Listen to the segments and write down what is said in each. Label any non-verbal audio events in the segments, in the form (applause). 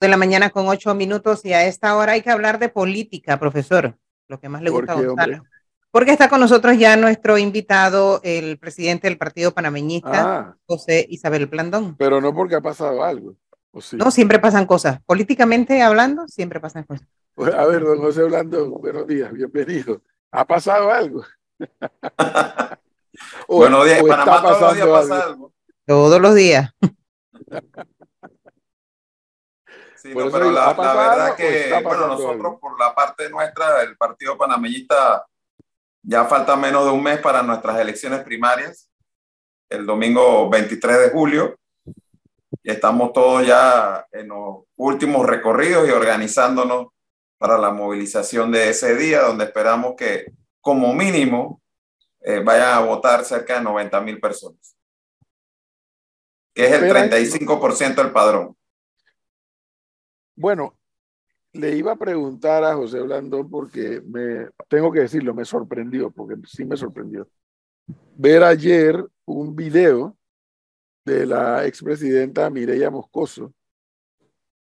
de la mañana con ocho minutos y a esta hora hay que hablar de política, profesor, lo que más le gusta a Gonzalo. Porque está con nosotros ya nuestro invitado, el presidente del Partido Panameñista, ah. José Isabel Blandón. Pero no porque ha pasado algo. No, siempre pasan cosas. Políticamente hablando, siempre pasan cosas. Pues, a ver, don José Blandón, buenos días, bienvenido. ¿Ha pasado algo? (laughs) (laughs) buenos días, Panamá todos los días pasa algo. Todos los días. (laughs) Sí, pero la, verdad que, bueno, nosotros por la parte nuestra, el Partido Panameñista, ya falta menos de un mes para nuestras elecciones primarias, el domingo 23 de julio. Y estamos todos ya en los últimos recorridos y organizándonos para la movilización de ese día, donde esperamos que como mínimo eh, vayan a votar cerca de 90 mil personas, que es el 35% del padrón. Bueno, le iba a preguntar a José Blandón porque me, tengo que decirlo, me sorprendió, porque sí me sorprendió. Ver ayer un video de la expresidenta Mireya Moscoso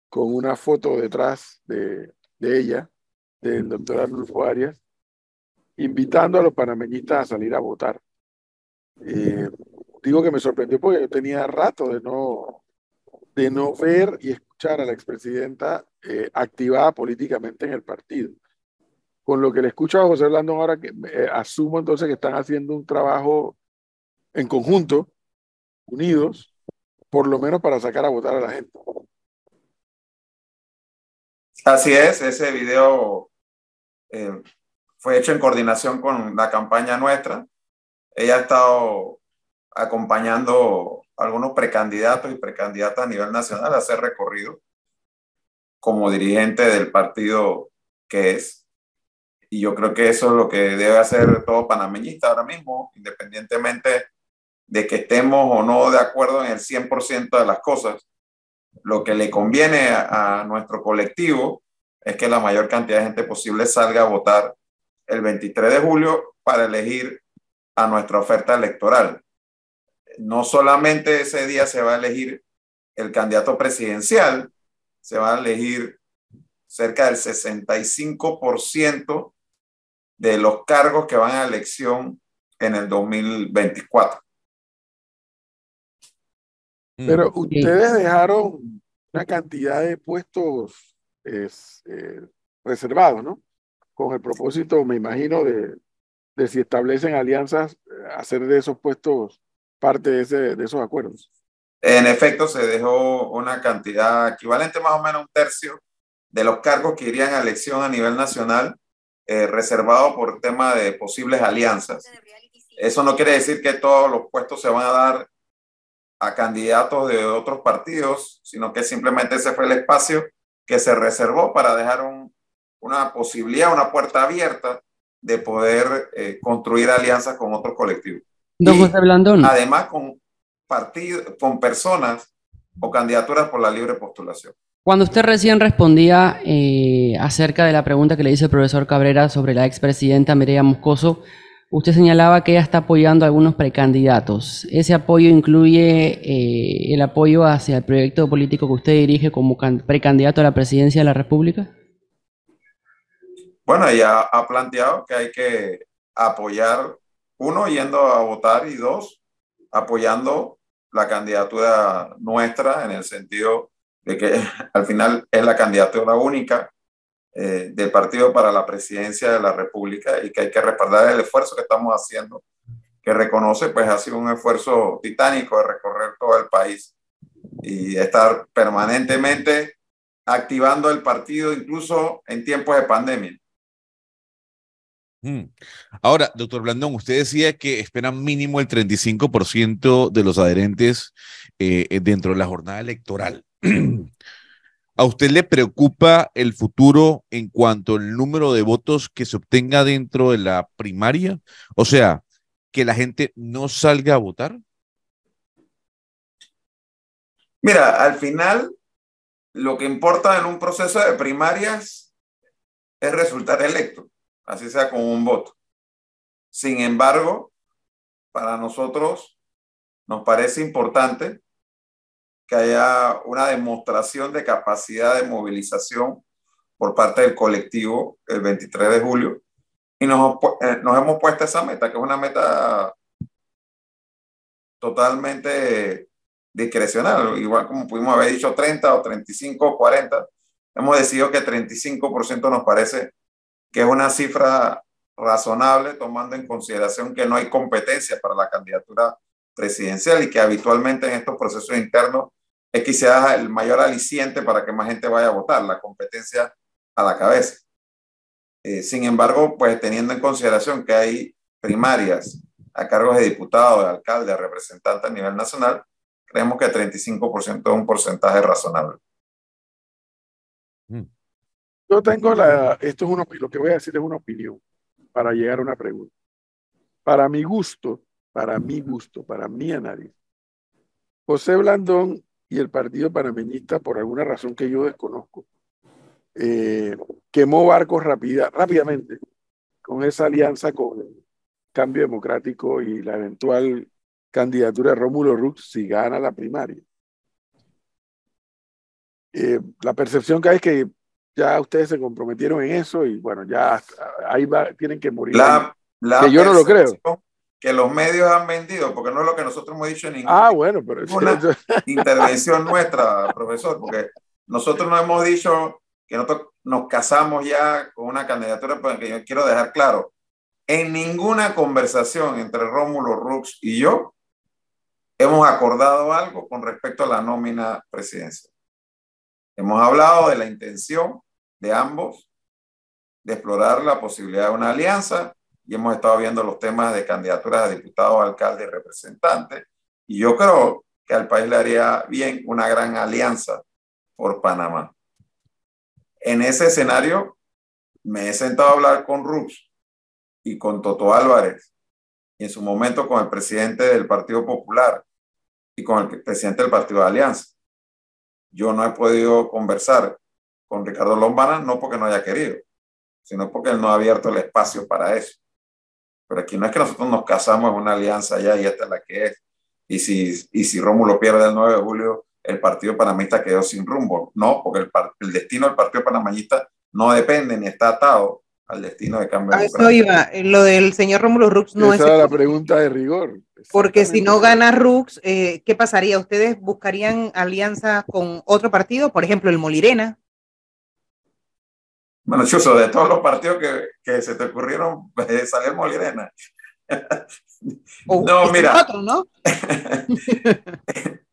con una foto detrás de, de ella, del doctor Arnulfo Arias, invitando a los panameñistas a salir a votar. Eh, digo que me sorprendió porque yo tenía rato de no, de no ver y escuchar a la expresidenta eh, activada políticamente en el partido. Con lo que le escucho a José Blandón ahora, que eh, asumo entonces que están haciendo un trabajo en conjunto, unidos, por lo menos para sacar a votar a la gente. Así es, ese video eh, fue hecho en coordinación con la campaña nuestra. Ella ha estado acompañando algunos precandidatos y precandidatas a nivel nacional a hacer recorrido como dirigente del partido que es. Y yo creo que eso es lo que debe hacer todo panameñista ahora mismo, independientemente de que estemos o no de acuerdo en el 100% de las cosas. Lo que le conviene a, a nuestro colectivo es que la mayor cantidad de gente posible salga a votar el 23 de julio para elegir a nuestra oferta electoral no solamente ese día se va a elegir el candidato presidencial, se va a elegir cerca del 65% de los cargos que van a elección en el 2024. Mm. Pero ustedes dejaron una cantidad de puestos eh, reservados, ¿no? Con el propósito, me imagino, de, de si establecen alianzas, eh, hacer de esos puestos parte de, esos acuerdos. En efecto, se dejó una cantidad equivalente más o menos un tercio de los cargos que irían a elección a nivel nacional eh, reservado por tema de posibles alianzas. Eso no quiere decir que todos los puestos se van a dar a candidatos de otros partidos, sino que simplemente ese fue el espacio que se reservó para dejar un, una posibilidad, una puerta abierta de poder eh, construir alianzas con otros colectivos. Don José Blandón. Además, con, partidos, con personas o candidaturas por la libre postulación. Cuando usted recién respondía eh, acerca de la pregunta que le hizo el profesor Cabrera sobre la expresidenta Mireya Moscoso, usted señalaba que ella está apoyando a algunos precandidatos. ¿Ese apoyo incluye eh, el apoyo hacia el proyecto político que usted dirige como precandidato a la presidencia de la República? Bueno, ella ha planteado que hay que apoyar uno, yendo a votar y dos, apoyando la candidatura nuestra en el sentido de que (laughs) al final es la candidatura única eh, del partido para la presidencia de la República y que hay que respaldar el esfuerzo que estamos haciendo, que reconoce pues ha sido un esfuerzo titánico de recorrer todo el país y estar permanentemente activando el partido incluso en tiempos de pandemia. Mm. Ahora, doctor Blandón, usted decía que esperan mínimo el 35% de los adherentes eh, eh, dentro de la jornada electoral. (clears throat) ¿A usted le preocupa el futuro en cuanto al número de votos que se obtenga dentro de la primaria? O sea, que la gente no salga a votar. Mira, al final, lo que importa en un proceso de primarias es resultar electo así sea con un voto. Sin embargo, para nosotros nos parece importante que haya una demostración de capacidad de movilización por parte del colectivo el 23 de julio. Y nos, eh, nos hemos puesto esa meta, que es una meta totalmente discrecional, igual como pudimos haber dicho 30 o 35 o 40, hemos decidido que 35% nos parece que es una cifra razonable tomando en consideración que no hay competencia para la candidatura presidencial y que habitualmente en estos procesos internos es sea el mayor aliciente para que más gente vaya a votar, la competencia a la cabeza. Eh, sin embargo, pues teniendo en consideración que hay primarias a cargos de diputados, de alcalde, de representante a nivel nacional, creemos que 35% es un porcentaje razonable. Mm. Yo tengo la, esto es una, lo que voy a decir es una opinión para llegar a una pregunta. Para mi gusto, para mi gusto, para mi análisis, José Blandón y el Partido Panameñista, por alguna razón que yo desconozco, eh, quemó barcos rápida, rápidamente con esa alianza con el Cambio Democrático y la eventual candidatura de Rómulo Rux si gana la primaria. Eh, la percepción que hay es que ya ustedes se comprometieron en eso y bueno, ya ahí va, tienen que morir. La, que yo no lo creo. Que los medios han vendido, porque no es lo que nosotros hemos dicho en ninguna, ah, bueno, pero (laughs) intervención nuestra, profesor, porque nosotros no hemos dicho que nosotros nos casamos ya con una candidatura, porque yo quiero dejar claro, en ninguna conversación entre Rómulo Rux y yo hemos acordado algo con respecto a la nómina presidencial. Hemos hablado de la intención de ambos de explorar la posibilidad de una alianza y hemos estado viendo los temas de candidaturas a diputados, alcaldes y representantes. Y yo creo que al país le haría bien una gran alianza por Panamá. En ese escenario, me he sentado a hablar con Rux y con Toto Álvarez y en su momento con el presidente del Partido Popular y con el presidente del Partido de Alianza. Yo no he podido conversar con Ricardo Lombana, no porque no haya querido, sino porque él no ha abierto el espacio para eso. Pero aquí no es que nosotros nos casamos en una alianza ya y esta es la que es. Y si, y si Rómulo pierde el 9 de julio, el Partido Panamista quedó sin rumbo. No, porque el, el destino del Partido Panameñista no depende ni está atado al destino de cambio. A eso iba, lo del señor Rómulo Rux no Esa es. Esa la pregunta de rigor. Porque si no gana Rux, eh, ¿qué pasaría? ¿Ustedes buscarían alianza con otro partido? Por ejemplo, el Molirena. Bueno, Chuso, de todos los partidos que, que se te ocurrieron, eh, salió Molirena. (laughs) no, mira. Otro, ¿no? (laughs)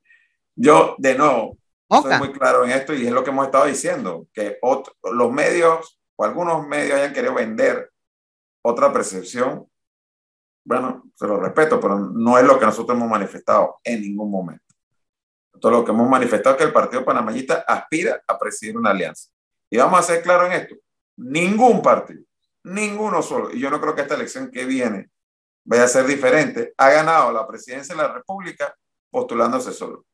yo, de nuevo, soy muy claro en esto y es lo que hemos estado diciendo, que los medios o algunos medios hayan querido vender otra percepción bueno, se lo respeto, pero no es lo que nosotros hemos manifestado en ningún momento. Todo lo que hemos manifestado es que el Partido Panameñista aspira a presidir una alianza. Y vamos a ser claros en esto. Ningún partido, ninguno solo, y yo no creo que esta elección que viene vaya a ser diferente, ha ganado la presidencia de la República postulándose solo.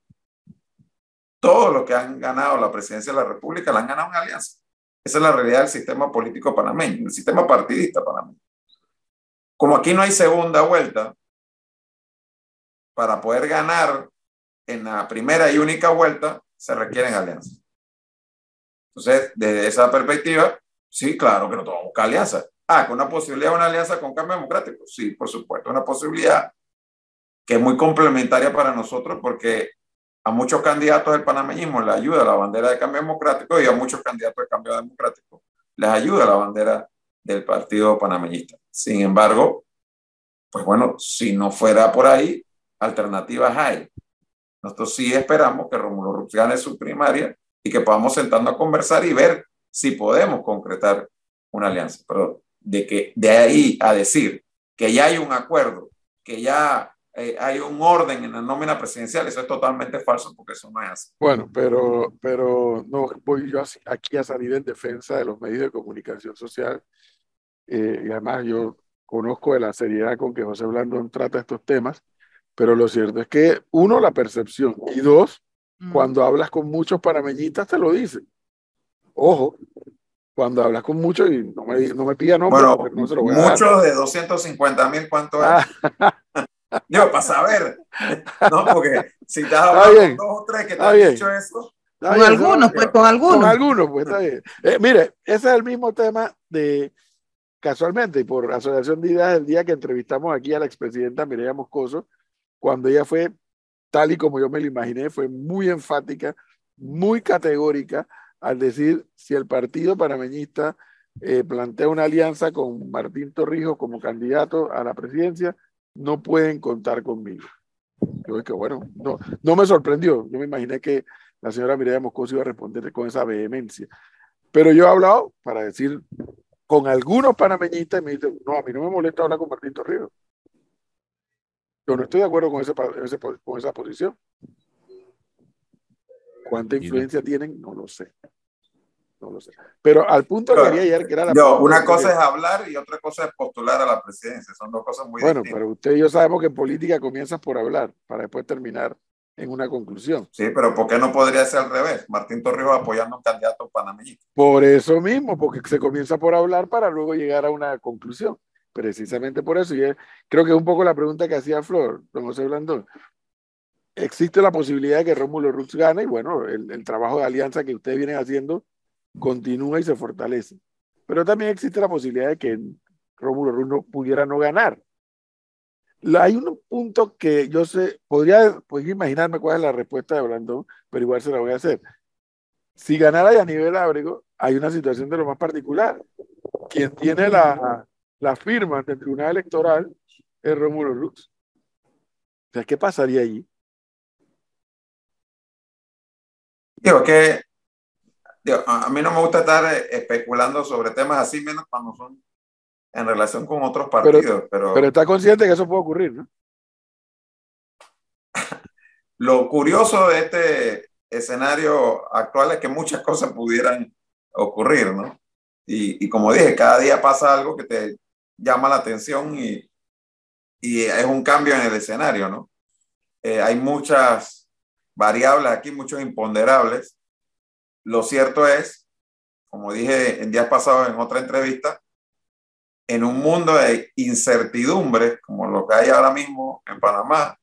Todos los que han ganado la presidencia de la República la han ganado en alianza. Esa es la realidad del sistema político panameño, el sistema partidista panameño. Como aquí no hay segunda vuelta, para poder ganar en la primera y única vuelta, se requieren alianzas. Entonces, desde esa perspectiva, sí, claro que no tomamos buscar alianza. Ah, con una posibilidad de una alianza con cambio democrático. Sí, por supuesto, una posibilidad que es muy complementaria para nosotros porque a muchos candidatos del panameñismo les ayuda la bandera de cambio democrático y a muchos candidatos de cambio democrático les ayuda la bandera del partido panameñista. Sin embargo, pues bueno, si no fuera por ahí, alternativas hay. Nosotros sí esperamos que Romulo Rux gane su primaria y que podamos sentarnos a conversar y ver si podemos concretar una alianza. Pero de que de ahí a decir que ya hay un acuerdo, que ya eh, hay un orden en la nómina presidencial, eso es totalmente falso porque eso no es así. Bueno, pero, pero no voy yo aquí a salir en defensa de los medios de comunicación social eh, y además yo conozco de la seriedad con que José Blandón trata estos temas, pero lo cierto es que, uno, la percepción, y dos, mm. cuando hablas con muchos panameñistas te lo dicen. Ojo, cuando hablas con muchos, y no me, no me pida nombre, no se lo voy a Muchos de 250 mil, ¿cuánto es? (laughs) Yo, para saber. No, porque si estás hablando con dos o tres que te han dicho eso. Con algunos, pues, con algunos. Con algunos, pues, está bien. Eh, mire, ese es el mismo tema de, casualmente, y por asociación de ideas, el día que entrevistamos aquí a la expresidenta Mireya Moscoso, cuando ella fue, tal y como yo me lo imaginé, fue muy enfática, muy categórica al decir si el partido panameñista eh, plantea una alianza con Martín Torrijos como candidato a la presidencia, no pueden contar conmigo. Yo que bueno, no, no me sorprendió. Yo me imaginé que la señora Mireya Moscoso iba a responder con esa vehemencia. Pero yo he hablado para decir con algunos panameñistas y me dicen, no, a mí no me molesta hablar con Martín Torrijos. Yo no estoy de acuerdo con, ese, con esa posición. ¿Cuánta influencia tienen? No lo sé. No lo sé. Pero al punto que quería llegar, que era la. No, una cosa es hablar y otra cosa es postular a la presidencia. Son dos cosas muy bueno, distintas. Bueno, pero usted y yo sabemos que en política comienzas por hablar para después terminar en una conclusión. Sí, pero ¿por qué no podría ser al revés? Martín Torrijos apoyando a un candidato panameñista. Por eso mismo, porque se comienza por hablar para luego llegar a una conclusión. Precisamente por eso. Y creo que es un poco la pregunta que hacía Flor, don José Blandón existe la posibilidad de que Rómulo Rux gane y bueno, el, trabajo de alianza que ustedes vienen haciendo continúa y se fortalece. Pero también existe la posibilidad de que Rómulo Rux no, pudiera no ganar. Hay un punto que yo sé, podría, podría imaginarme cuál es la respuesta de Blandón, pero igual se la voy a hacer. Si ganara a nivel Ábrego, hay una situación de lo más particular. Quien tiene la, la firma del Tribunal Electoral es Rómulo Rux. O sea, ¿qué pasaría allí? Digo que a mí no me gusta estar eh, especulando sobre temas así, menos cuando son en relación con otros partidos. Pero, pero, está consciente que eso puede ocurrir, ¿no? (laughs) Lo curioso de este escenario actual es que muchas cosas pudieran ocurrir, ¿no? Y, y como dije, cada día pasa algo que te llama la atención y, y es un cambio en el escenario, ¿no? Eh, hay muchas variables aquí, muchos imponderables. Lo cierto es, como dije en días pasados en otra entrevista, en un mundo de incertidumbres, como lo que hay ahora mismo en Panamá,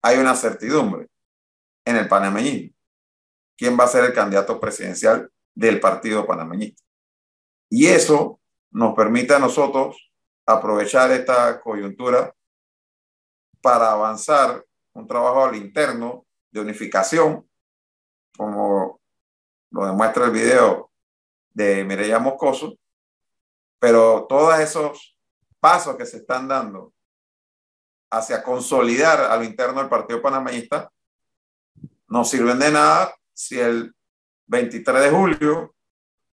hay una certidumbre en el panameñismo. ¿Quién va a ser el candidato presidencial del partido panameñista? Y eso nos permite a nosotros aprovechar esta coyuntura para avanzar un trabajo al interno de unificación, como lo demuestra el video de Mireya Moscoso, pero todos esos pasos que se están dando hacia consolidar a lo interno del Partido Panameñista no sirven de nada si el 23 de julio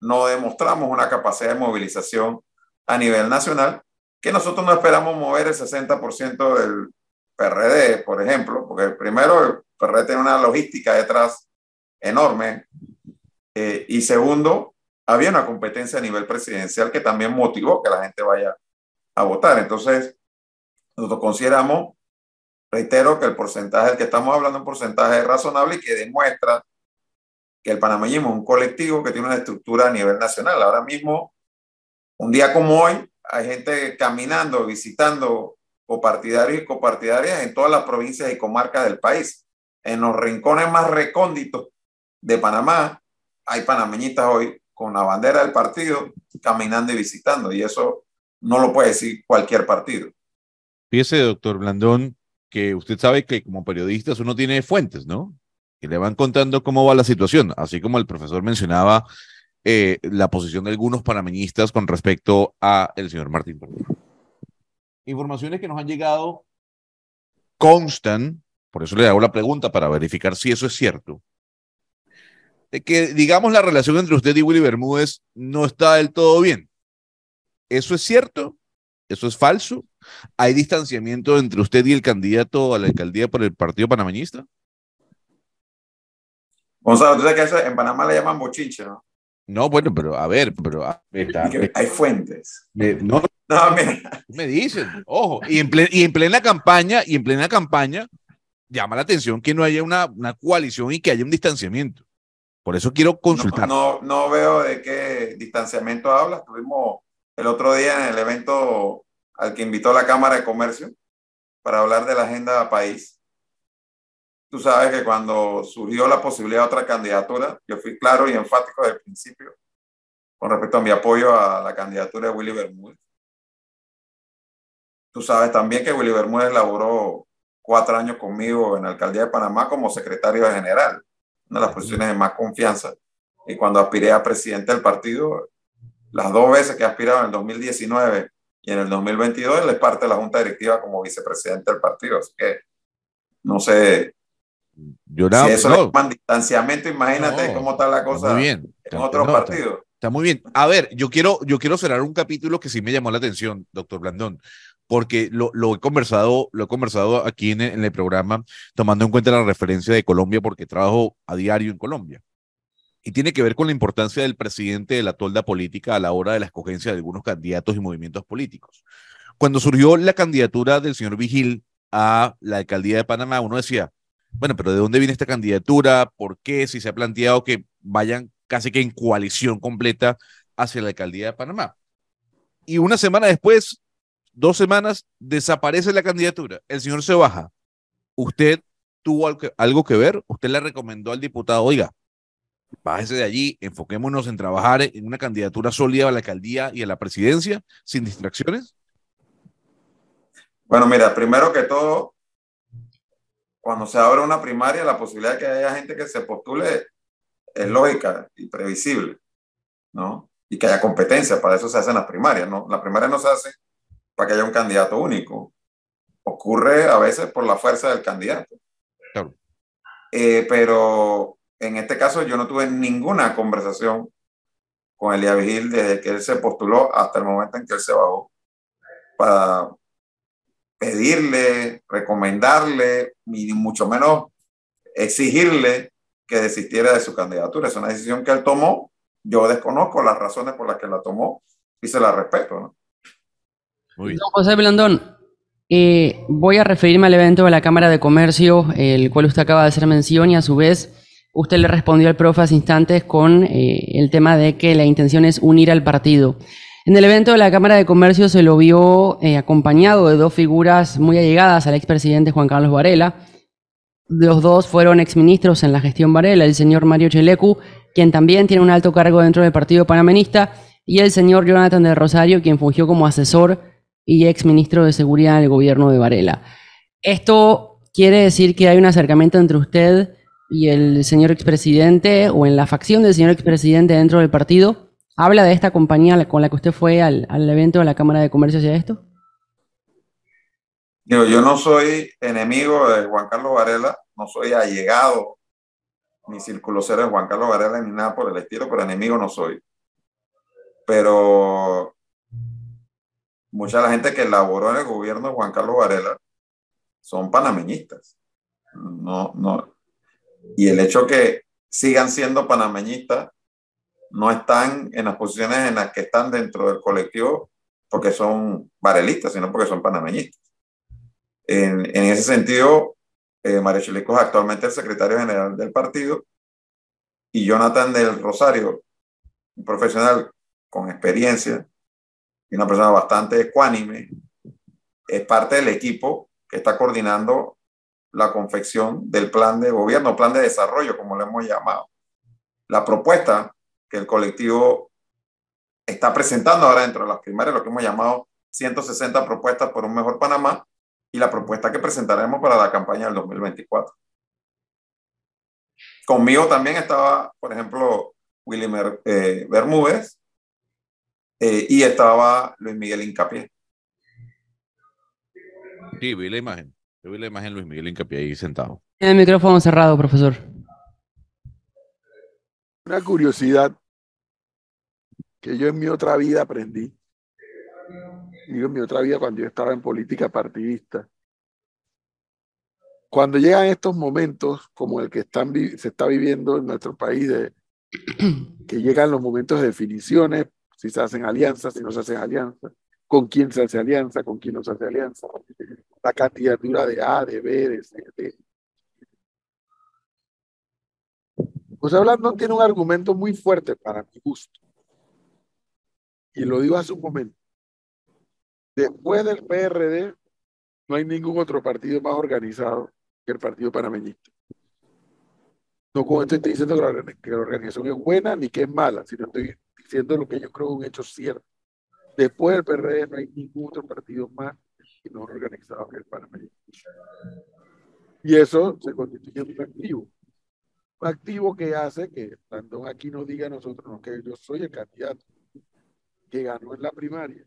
no demostramos una capacidad de movilización a nivel nacional, que nosotros no esperamos mover el 60% del PRD, por ejemplo, porque primero PRD tiene una logística detrás enorme. Eh, y segundo, había una competencia a nivel presidencial que también motivó que la gente vaya a votar. Entonces, nosotros consideramos, reitero, que el porcentaje del que estamos hablando es un porcentaje razonable y que demuestra que el panameñismo es un colectivo que tiene una estructura a nivel nacional. Ahora mismo, un día como hoy, hay gente caminando, visitando copartidarios y copartidarias en todas las provincias y comarcas del país en los rincones más recónditos de Panamá, hay panameñistas hoy con la bandera del partido caminando y visitando, y eso no lo puede decir cualquier partido. Fíjese, doctor Blandón, que usted sabe que como periodistas uno tiene fuentes, ¿no? Que le van contando cómo va la situación, así como el profesor mencionaba eh, la posición de algunos panameñistas con respecto a el señor Martín. Informaciones que nos han llegado constan por eso le hago la pregunta para verificar si eso es cierto, de que, digamos, la relación entre usted y Willy Bermúdez no está del todo bien. ¿Eso es cierto? ¿Eso es falso? ¿Hay distanciamiento entre usted y el candidato a la alcaldía por el Partido Panameñista? Gonzalo, tú sabes que en Panamá le llaman bochinche, ¿no? No, bueno, pero a ver, pero... hay fuentes. no, no, mira. Me dicen, ojo, y en, y en plena campaña, y en plena campaña, llama la atención que no haya una, una coalición y que haya un distanciamiento. Por eso quiero consultar. No, no, veo de qué distanciamiento hablas. Tuvimos el otro día en el evento al que invitó la Cámara de Comercio, para hablar de la agenda país. Tú sabes que cuando surgió la posibilidad de otra candidatura, yo fui claro y enfático desde el principio con respecto a mi apoyo a la candidatura de Willy Bermúdez. Tú sabes también que Willy Bermúdez laboró cuatro años conmigo en la alcaldía de Panamá como secretario general, una de las posiciones de más confianza. Y cuando aspiré a presidente del partido, las dos veces que he aspirado en el 2019 y en el 2022, él es parte de la junta directiva como vicepresidente del partido. Así que no sé. Yo si eso no. es distanciamiento, imagínate cómo está la cosa bien. en otros partidos. Está muy bien. A ver, yo quiero, yo quiero cerrar un capítulo que sí me llamó la atención, doctor Blandón, porque lo, lo he conversado, lo he conversado aquí en, en, el programa, tomando en cuenta la referencia de Colombia, porque trabajo a diario en Colombia. Y tiene que ver con la importancia del presidente de la tolda política a la hora de la escogencia de algunos candidatos y movimientos políticos. Cuando surgió la candidatura del señor Vigil a la alcaldía de Panamá, uno decía, bueno, pero ¿de dónde viene esta candidatura? ¿Por qué? Si se ha planteado que vayan casi que en coalición completa hacia la alcaldía de Panamá. Y una semana después, dos semanas, desaparece la candidatura. El señor se baja. ¿Usted tuvo algo que ver? ¿Usted le recomendó al diputado, oiga, bájese de allí, enfoquémonos en trabajar en una candidatura sólida a la alcaldía y a la presidencia, sin distracciones? Bueno, mira, primero que todo, cuando se abre una primaria, la posibilidad de que haya gente que se postule es lógica y previsible, ¿no? Y que haya competencia, para eso se hacen las primarias, ¿no? La primaria no se hace para que haya un candidato único. Ocurre a veces por la fuerza del candidato. Eh, pero en este caso yo no tuve ninguna conversación con Elia Vigil desde que él se postuló hasta el momento en que él se bajó para pedirle, recomendarle, ni mucho menos exigirle que desistiera de su candidatura. Es una decisión que él tomó. Yo desconozco las razones por las que la tomó y se la respeto. ¿no? José Blandón, eh, voy a referirme al evento de la Cámara de Comercio, el cual usted acaba de hacer mención, y a su vez usted le respondió al profe hace instantes con eh, el tema de que la intención es unir al partido. En el evento de la Cámara de Comercio se lo vio eh, acompañado de dos figuras muy allegadas al expresidente Juan Carlos Varela, los dos fueron exministros en la gestión Varela, el señor Mario Chelecu, quien también tiene un alto cargo dentro del Partido Panamenista, y el señor Jonathan del Rosario, quien fungió como asesor y exministro de Seguridad en el gobierno de Varela. Esto quiere decir que hay un acercamiento entre usted y el señor expresidente, o en la facción del señor expresidente dentro del partido. ¿Habla de esta compañía con la que usted fue al, al evento de la Cámara de Comercio hacia esto? yo no soy enemigo de Juan Carlos Varela, no soy allegado ni círculo cero de Juan Carlos Varela ni nada por el estilo, pero enemigo no soy. Pero mucha de la gente que laboró en el gobierno de Juan Carlos Varela son panameñistas. No, no. Y el hecho que sigan siendo panameñistas no están en las posiciones en las que están dentro del colectivo porque son varelistas, sino porque son panameñistas. En, ese sentido, eh, Mario Chilico es actualmente el secretario general del partido y Jonathan del Rosario, un profesional con experiencia y una persona bastante ecuánime, es parte del equipo que está coordinando la confección del plan de gobierno, plan de desarrollo, como le hemos llamado. La propuesta que el colectivo está presentando ahora dentro de las primarias, lo que hemos llamado 160 propuestas por un mejor Panamá, y la propuesta que presentaremos para la campaña del 2024. Conmigo también estaba, por ejemplo, Willy eh, Bermúdez eh, y estaba Luis Miguel Incapié. Sí, vi la imagen. vi la imagen Luis Miguel Incapié ahí sentado. el micrófono cerrado, profesor. Una curiosidad que yo en mi otra vida aprendí digo en mi otra vida cuando yo estaba en política partidista. Cuando llegan estos momentos como el que están, se está viviendo en nuestro país, de, (clears throat) que llegan los momentos de definiciones, si se hacen alianzas, si no se hacen alianzas, con quién se hace alianza, con quién no se hace alianza, la candidatura de A, de B, de C, de... José Blandón tiene un argumento muy fuerte para mi gusto. Y lo digo hace un momento. Después del PRD no hay ningún otro partido más organizado que el Partido Panameñista. No con esto estoy diciendo que la, organización es buena ni que es mala, sino estoy diciendo lo que yo creo es un hecho cierto. Después del PRD no hay ningún otro partido más no organizado que el Panameñista. Y eso se constituye en un activo. Un activo que hace que cuando aquí nos diga a nosotros que yo soy el candidato que ganó en la primaria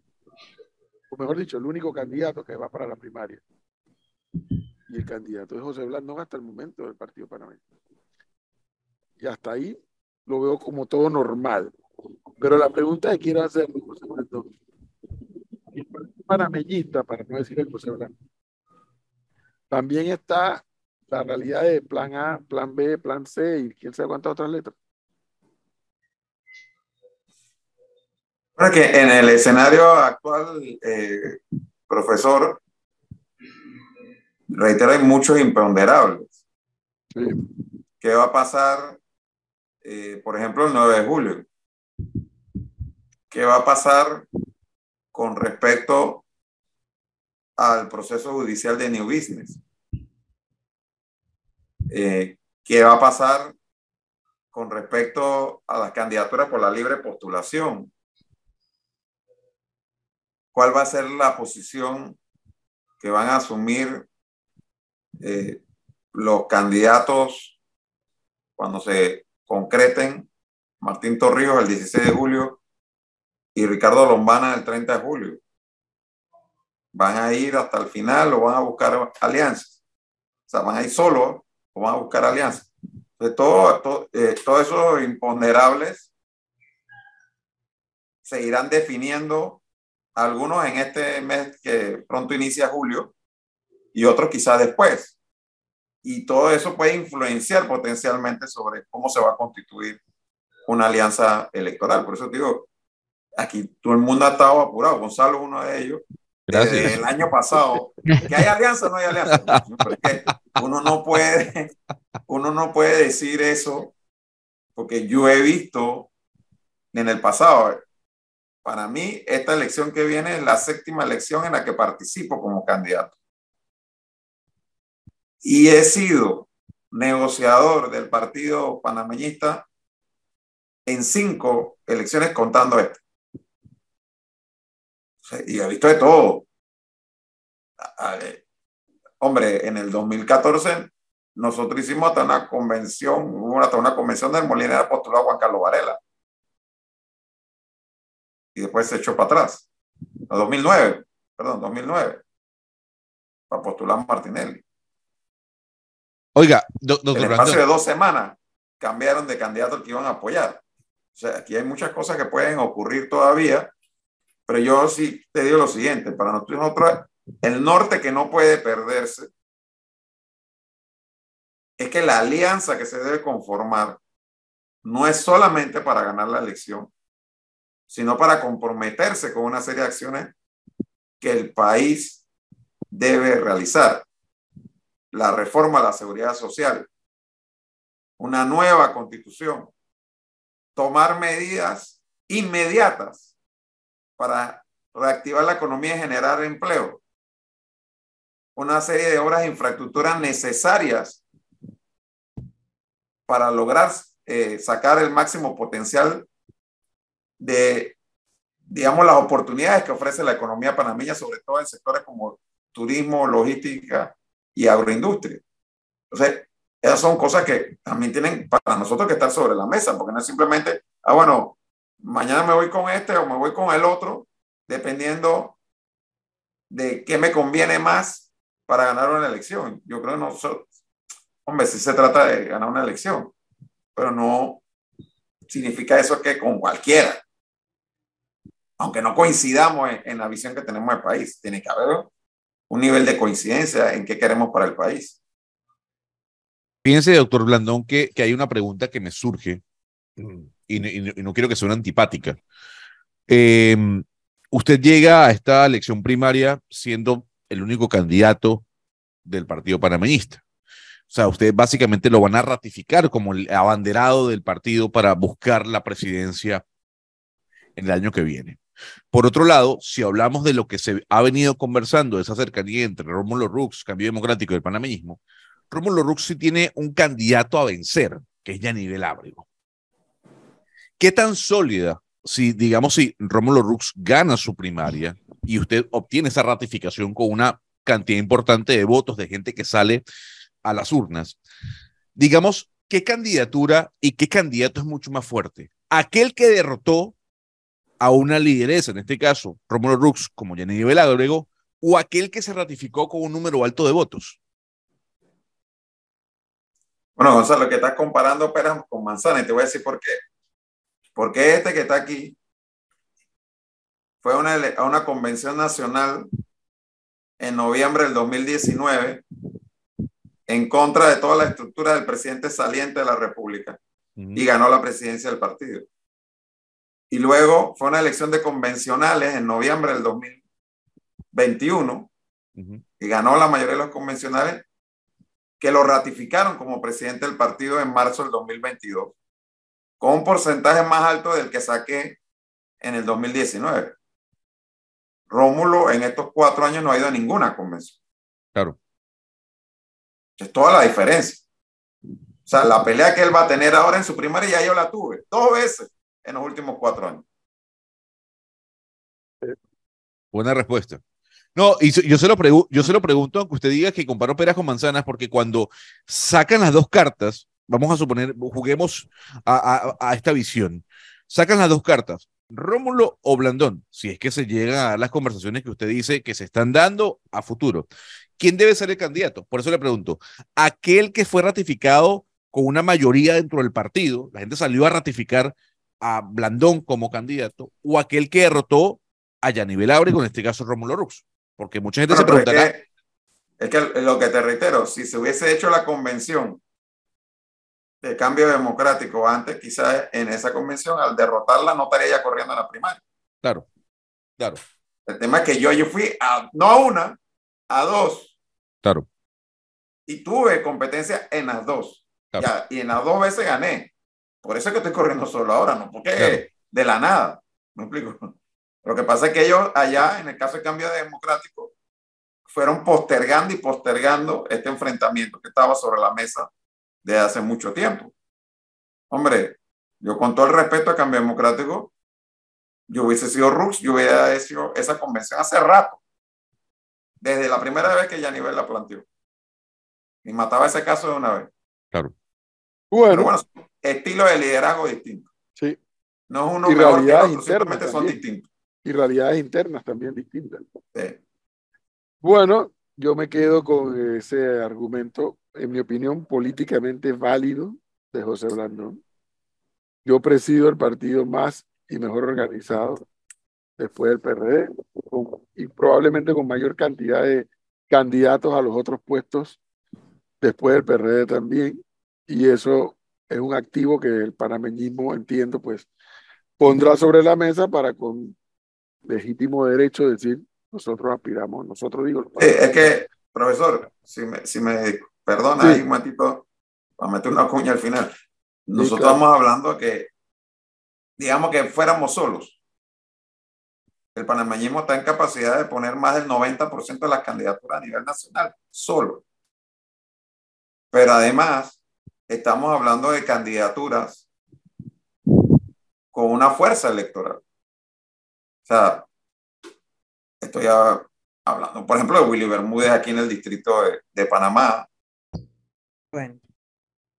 o mejor dicho, el único candidato que va para la primaria. Y el candidato es José Blandón hasta el momento del Partido Panameño. Y hasta ahí lo veo como todo normal. Pero la pregunta que quiero hacer, José Blandón, el Partido Panameñista, para no decir el José Blandón, también está la realidad de plan A, plan B, plan C y quién sabe cuántas otras letras. Que en el escenario actual, eh, profesor, reitero, hay muchos imponderables. ¿Qué va a pasar, eh, por ejemplo, el 9 de julio? ¿Qué va a pasar con respecto al proceso judicial de New Business? Eh, ¿Qué va a pasar con respecto a las candidaturas por la libre postulación? Cuál va a ser la posición que van a asumir eh, los candidatos cuando se concreten Martín Torrijos el 16 de julio y Ricardo Lombana el 30 de julio. ¿Van a ir hasta el final o van a buscar alianzas? O sea, ¿van a ir solos o van a buscar alianzas? Entonces, todo, todo, eh, todos esos imponderables se irán definiendo algunos en este mes que pronto inicia julio y otros quizás después. Y todo eso puede influenciar potencialmente sobre cómo se va a constituir una alianza electoral. Por eso digo, aquí todo el mundo ha estado apurado. Gonzalo es uno de ellos. Desde el año pasado. ¿Que hay alianza o no hay alianza? (laughs) Porque uno no puede, uno no puede decir eso porque yo he visto en el pasado, para mí, esta elección que viene es la séptima elección en la que participo como candidato. Y he sido negociador del partido panameñista en cinco elecciones contando esta. Y he visto de todo. Hombre, en el 2014 nosotros hicimos hasta una convención, hasta una convención del Molinera postulado a Juan Carlos Varela y después se echó para atrás. A 2009, perdón, 2009, para postular a Martinelli. Oiga, doctor En el espacio de dos semanas cambiaron de candidato que iban a apoyar. O sea, aquí hay muchas cosas que pueden ocurrir todavía, pero yo sí te digo lo siguiente, para nosotros el norte que no puede perderse es que la alianza que se debe conformar no es solamente para ganar la elección, sino para comprometerse con una serie de acciones que el país debe realizar. La reforma a la seguridad social, una nueva constitución, tomar medidas inmediatas para reactivar la economía y generar empleo, una serie de obras de infraestructura necesarias para lograr eh, sacar el máximo potencial de, digamos, las oportunidades que ofrece la economía panameña, sobre todo en sectores como turismo, logística y agroindustria. Entonces, esas son cosas que también tienen para nosotros que estar sobre la mesa, porque no es simplemente, ah, bueno, mañana me voy con este o me voy con el otro, dependiendo de qué me conviene más para ganar una elección. Yo creo que no, hombre, si se trata de ganar una elección, pero no significa eso que con cualquiera aunque no coincidamos en, la visión que tenemos del país, tiene que haber un nivel de coincidencia en qué queremos para el país. Fíjense, doctor Blandón, que, que hay una pregunta que me surge y, no quiero que sea una antipática. Em, usted llega a esta elección primaria siendo el único candidato del Partido Panameñista. O sea, usted básicamente lo van a ratificar como el abanderado del partido para buscar la presidencia en el año que viene. Por otro lado, si hablamos de lo que se ha venido conversando, esa cercanía entre Rómulo Rux, Cambio Democrático y el panameñismo, Rómulo Rux sí tiene un candidato a vencer, que es Yanivel Ábrego. ¿Qué tan sólida, si digamos, si Rómulo Rux gana su primaria y usted obtiene esa ratificación con una cantidad importante de votos de gente que sale a las urnas, digamos, ¿qué candidatura y qué candidato es mucho más fuerte? Aquel que derrotó a una lideresa, en este caso, Rómulo Rux, como Yanivel Ábrego, o aquel que se ratificó con un número alto de votos. Bueno, Gonzalo, que estás comparando peras con manzanas y te voy a decir por qué. Porque este que está aquí fue a una, a una convención nacional en noviembre del 2019 en contra de toda la estructura del presidente saliente de la República y ganó la presidencia del partido. Y luego fue una elección de convencionales en noviembre del 2021 y ganó la mayoría de los convencionales que lo ratificaron como presidente del partido en marzo del 2022, con un porcentaje más alto del que saqué en el 2019. Rómulo en estos cuatro años no ha ido a ninguna convención. Claro. Es toda la diferencia. O sea, la pelea que él va a tener ahora en su primaria ya yo la tuve dos veces en los últimos cuatro años. Buena respuesta. No, y yo se, lo yo se lo pregunto, aunque usted diga que comparo peras con manzanas, porque cuando sacan las dos cartas, vamos a suponer, juguemos a, a, esta visión, sacan las dos cartas, Rómulo o Blandón, si es que se llegan a las conversaciones que usted dice que se están dando a futuro. ¿Quién debe ser el candidato? Por eso le pregunto, aquel que fue ratificado con una mayoría dentro del partido, la gente salió a ratificar a Blandón como candidato, o aquel que derrotó a Yanivel Ábrego, en este caso Rómulo Rux. Porque mucha gente se preguntará. Es que, lo que te reitero, si se hubiese hecho la convención de cambio democrático antes, quizás en esa convención, al derrotarla, no estaría ya corriendo en la primaria. Claro, claro. El tema es que yo, yo fui a, no a una, a dos. Claro. Y tuve competencia en las dos. y en las dos veces gané. Por eso es que estoy corriendo solo ahora, no porque de la nada. ¿Me explico? (laughs) Lo que pasa es que ellos allá, en el caso de cambio democrático, fueron postergando y postergando este enfrentamiento que estaba sobre la mesa desde hace mucho tiempo. Hombre, yo con todo el respeto a cambio democrático, yo hubiese sido Rux, yo hubiera hecho esa convención hace rato, desde la primera vez que Yanivel la planteó. Y mataba ese caso de una vez. Claro. Bueno, bueno estilo de liderazgo distinto. Sí. No es uno y mejor que son distintos y realidades internas también distintas. Bueno, yo me quedo con ese argumento, en mi opinión, políticamente válido de José Blandón. Yo presido el partido más y mejor organizado después del PRD y probablemente con mayor cantidad de candidatos a los otros puestos después del PRD también. Y eso es un activo que el panameñismo, entiendo, pues pondrá sobre la mesa para con legítimo derecho decir, nosotros aspiramos, nosotros digo. es que, profesor, si me, si me perdona ahí un momentito, para meter una cuña al final. Nosotros estamos hablando de que, digamos que fuéramos solos. El panameñismo está en capacidad de poner más del 90% de las candidaturas a nivel nacional, solo. Pero además, estamos hablando de candidaturas con una fuerza electoral. O sea, estoy hablando, por ejemplo, de Willy Bermúdez aquí en el distrito de, Panamá. Bueno.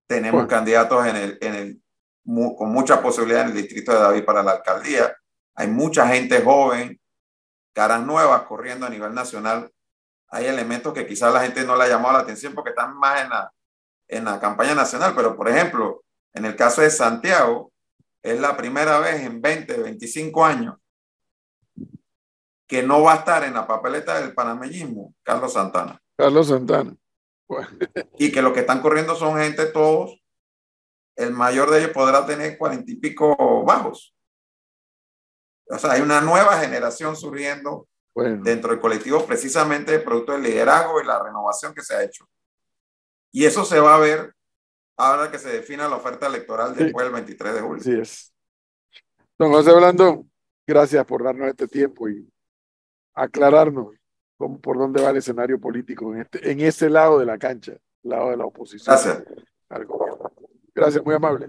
Tenemos candidatos en el, en el, con mucha posibilidad en el distrito de David para la alcaldía. Hay mucha gente joven, caras nuevas corriendo a nivel nacional. Hay elementos que quizás la gente no le ha llamado la atención porque están más en la, en la campaña nacional, pero por ejemplo, en el caso de Santiago, es la primera vez en 20, 25 años que no va a estar en la papeleta del panameñismo, Carlos Santana. Carlos Santana. (laughs) Y que los que están corriendo son gente todos, el mayor de ellos podrá tener cuarenta y pico bajos. O sea, hay una nueva generación surgiendo dentro del colectivo precisamente producto del liderazgo y la renovación que se ha hecho. Y eso se va a ver ahora que se defina la oferta electoral después del 23 de julio. Sí es. Don José Blandón, gracias por darnos este tiempo y aclararnos por dónde va el escenario político en, este, en ese lado de la cancha, lado de la oposición. Gracias. Gracias, muy amable.